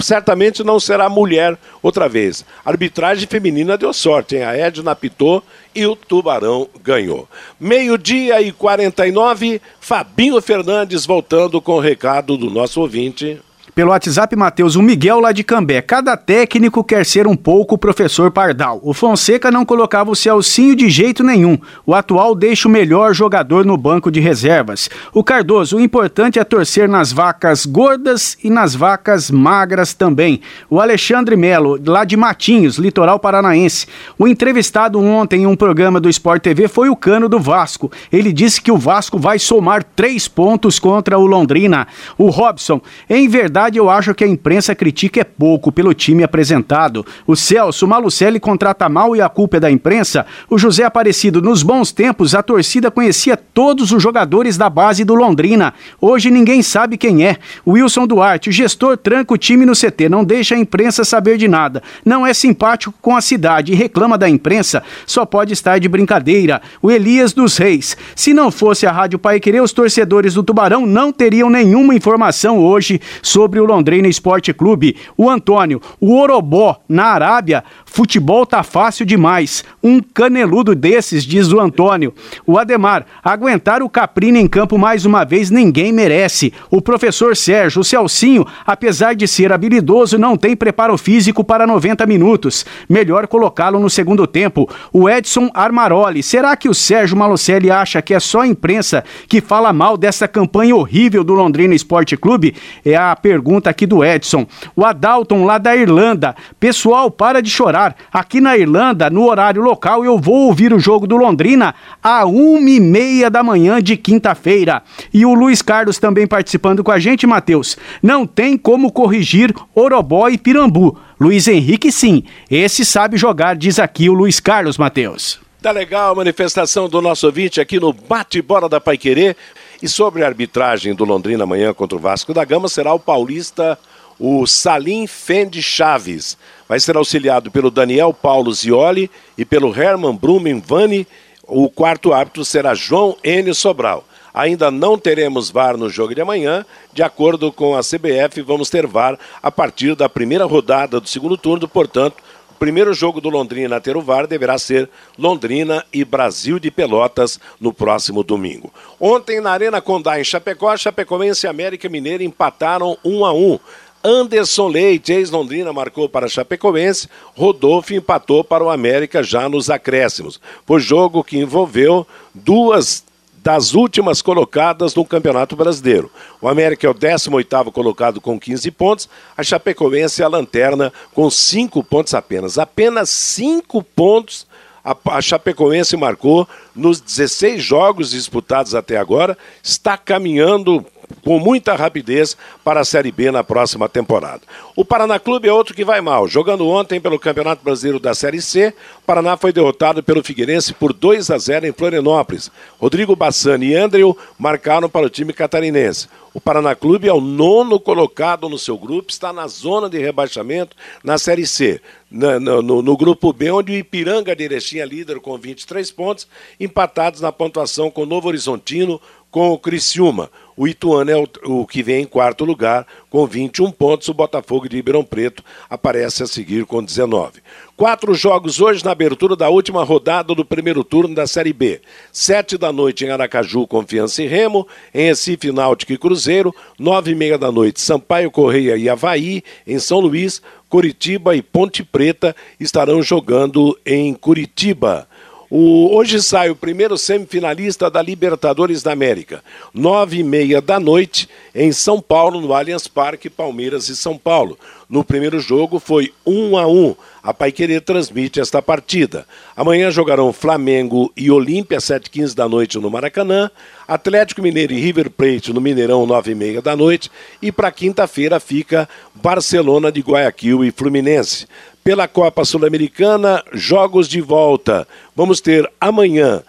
Certamente não será mulher outra vez. A arbitragem feminina deu sorte, hein? A Edna apitou e o Tubarão ganhou. Meio-dia e 49, Fabinho Fernandes voltando com o recado do nosso ouvinte. Pelo WhatsApp, Matheus, o Miguel lá de Cambé. Cada técnico quer ser um pouco o professor Pardal. O Fonseca não colocava o Celcinho de jeito nenhum. O atual deixa o melhor jogador no banco de reservas. O Cardoso, o importante é torcer nas vacas gordas e nas vacas magras também. O Alexandre Melo, lá de Matinhos, litoral paranaense. O entrevistado ontem em um programa do Sport TV foi o Cano do Vasco. Ele disse que o Vasco vai somar três pontos contra o Londrina. O Robson, em verdade, verdade, eu acho que a imprensa critica é pouco pelo time apresentado. O Celso, Malucelli contrata mal e a culpa é da imprensa. O José Aparecido, nos bons tempos, a torcida conhecia todos os jogadores da base do Londrina. Hoje ninguém sabe quem é. O Wilson Duarte, o gestor tranca o time no CT, não deixa a imprensa saber de nada. Não é simpático com a cidade e reclama da imprensa, só pode estar de brincadeira. O Elias dos Reis. Se não fosse a Rádio Pai Querer, os torcedores do Tubarão não teriam nenhuma informação hoje sobre o Londrina Esporte Clube. O Antônio, o Orobó, na Arábia, futebol tá fácil demais. Um caneludo desses, diz o Antônio. O Ademar, aguentar o Caprini em campo mais uma vez ninguém merece. O professor Sérgio, o Celcinho, apesar de ser habilidoso, não tem preparo físico para 90 minutos. Melhor colocá-lo no segundo tempo. O Edson Armaroli, será que o Sérgio Malucelli acha que é só a imprensa que fala mal dessa campanha horrível do Londrina Esporte Clube? É a pergunta aqui do Edson. O Adalton, lá da Irlanda. Pessoal, para de chorar. Aqui na Irlanda, no horário local, eu vou ouvir o jogo do Londrina a uma e meia da manhã de quinta-feira. E o Luiz Carlos também participando com a gente, Matheus. Não tem como corrigir Orobó e Pirambu. Luiz Henrique, sim. Esse sabe jogar, diz aqui o Luiz Carlos, Matheus. Tá legal a manifestação do nosso ouvinte aqui no Bate-Bola da Paiquerê. E sobre a arbitragem do Londrina amanhã contra o Vasco da Gama, será o paulista, o Salim Fendi Chaves. Vai ser auxiliado pelo Daniel Paulo Zioli e pelo Herman Brumen Vani. O quarto árbitro será João N. Sobral. Ainda não teremos VAR no jogo de amanhã. De acordo com a CBF, vamos ter VAR a partir da primeira rodada do segundo turno, portanto, primeiro jogo do Londrina a ter o VAR deverá ser Londrina e Brasil de Pelotas no próximo domingo. Ontem, na Arena Condá, em Chapecó, Chapecoense e América Mineira empataram 1 a 1. Anderson Leite, ex-Londrina, marcou para Chapecoense. Rodolfo empatou para o América já nos acréscimos. Foi jogo que envolveu duas das últimas colocadas no Campeonato Brasileiro. O América é o 18º colocado com 15 pontos, a Chapecoense é a lanterna com 5 pontos apenas. Apenas 5 pontos a, a Chapecoense marcou nos 16 jogos disputados até agora, está caminhando com muita rapidez para a Série B na próxima temporada. O Paraná Clube é outro que vai mal. Jogando ontem pelo Campeonato Brasileiro da Série C, o Paraná foi derrotado pelo Figueirense por 2 a 0 em Florianópolis. Rodrigo Bassani e Andrew marcaram para o time catarinense. O Paraná Clube é o nono colocado no seu grupo, está na zona de rebaixamento na Série C. No, no, no, grupo B, onde o Ipiranga de Erechim é líder com 23 pontos, empatados na pontuação com o Novo Horizontino, com o Criciúma. O Ituano é o, o, que vem em quarto lugar com 21 pontos. O Botafogo de Ribeirão Preto aparece a seguir com 19. Quatro jogos hoje na abertura da última rodada do primeiro turno da Série B. Sete da noite em Aracaju, Confiança e Remo. Em Recife, Náutico e Cruzeiro. Nove e meia da noite, Sampaio Correia e Havaí. Em São Luís, Curitiba e Ponte Preta estarão jogando em Curitiba. O, hoje sai o primeiro semifinalista da Libertadores da América. Nove e meia da noite em São Paulo, no Allianz Parque, Palmeiras e São Paulo. No primeiro jogo foi um a um. A Paiquerê transmite esta partida. Amanhã jogarão Flamengo e Olímpia, 7h15 da noite no Maracanã. Atlético Mineiro e River Plate no Mineirão, 9h30 da noite. E para quinta-feira fica Barcelona de Guayaquil e Fluminense pela Copa Sul-Americana, jogos de volta. Vamos ter amanhã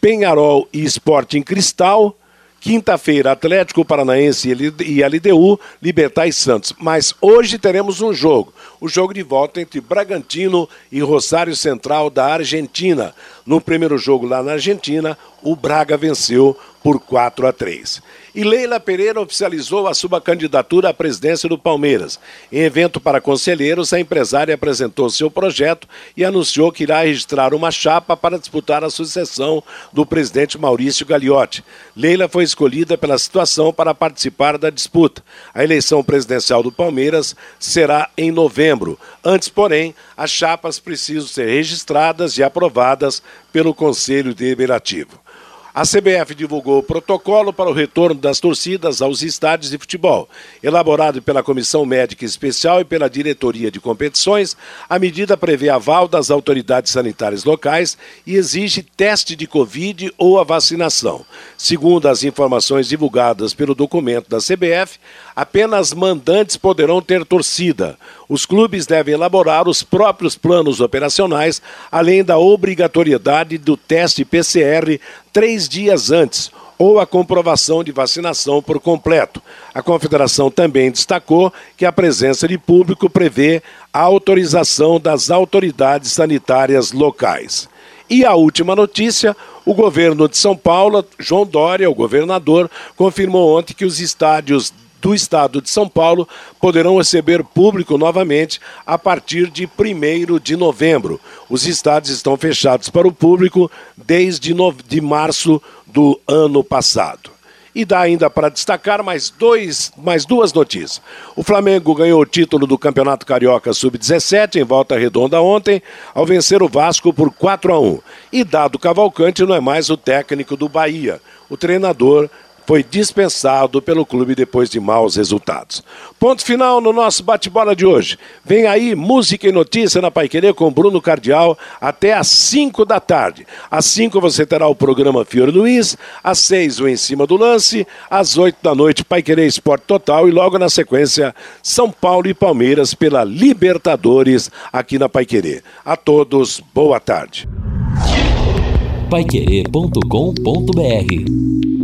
Penharol e Sporting Cristal Quinta-feira, Atlético Paranaense e LDU, Libertar e Santos. Mas hoje teremos um jogo. O jogo de volta entre Bragantino e Rosário Central da Argentina. No primeiro jogo lá na Argentina, o Braga venceu por 4 a 3. E Leila Pereira oficializou a sua candidatura à presidência do Palmeiras. Em evento para conselheiros, a empresária apresentou seu projeto e anunciou que irá registrar uma chapa para disputar a sucessão do presidente Maurício Gagliotti. Leila foi escolhida pela situação para participar da disputa. A eleição presidencial do Palmeiras será em novembro. Antes, porém, as chapas precisam ser registradas e aprovadas pelo Conselho Deliberativo. A CBF divulgou o protocolo para o retorno das torcidas aos estádios de futebol. Elaborado pela Comissão Médica Especial e pela Diretoria de Competições, a medida prevê aval das autoridades sanitárias locais e exige teste de Covid ou a vacinação. Segundo as informações divulgadas pelo documento da CBF, apenas mandantes poderão ter torcida. Os clubes devem elaborar os próprios planos operacionais, além da obrigatoriedade do teste PCR três dias antes ou a comprovação de vacinação por completo. A Confederação também destacou que a presença de público prevê a autorização das autoridades sanitárias locais. E a última notícia: o governo de São Paulo, João Dória, o governador, confirmou ontem que os estádios do estado de São Paulo poderão receber público novamente a partir de 1 de novembro. Os estádios estão fechados para o público desde de março do ano passado. E dá ainda para destacar mais, dois, mais duas notícias. O Flamengo ganhou o título do Campeonato Carioca Sub-17 em volta redonda ontem, ao vencer o Vasco por 4 a 1. E Dado Cavalcante não é mais o técnico do Bahia. O treinador foi dispensado pelo clube depois de maus resultados. Ponto final no nosso bate-bola de hoje. Vem aí música e notícia na Paiquerê com Bruno Cardial até às 5 da tarde. Às 5 você terá o programa Fiore Luiz, às 6 o Em Cima do Lance, às 8 da noite Paiquerê Esporte Total e logo na sequência São Paulo e Palmeiras pela Libertadores aqui na Paiquerê. A todos, boa tarde. Paiquerê.com.br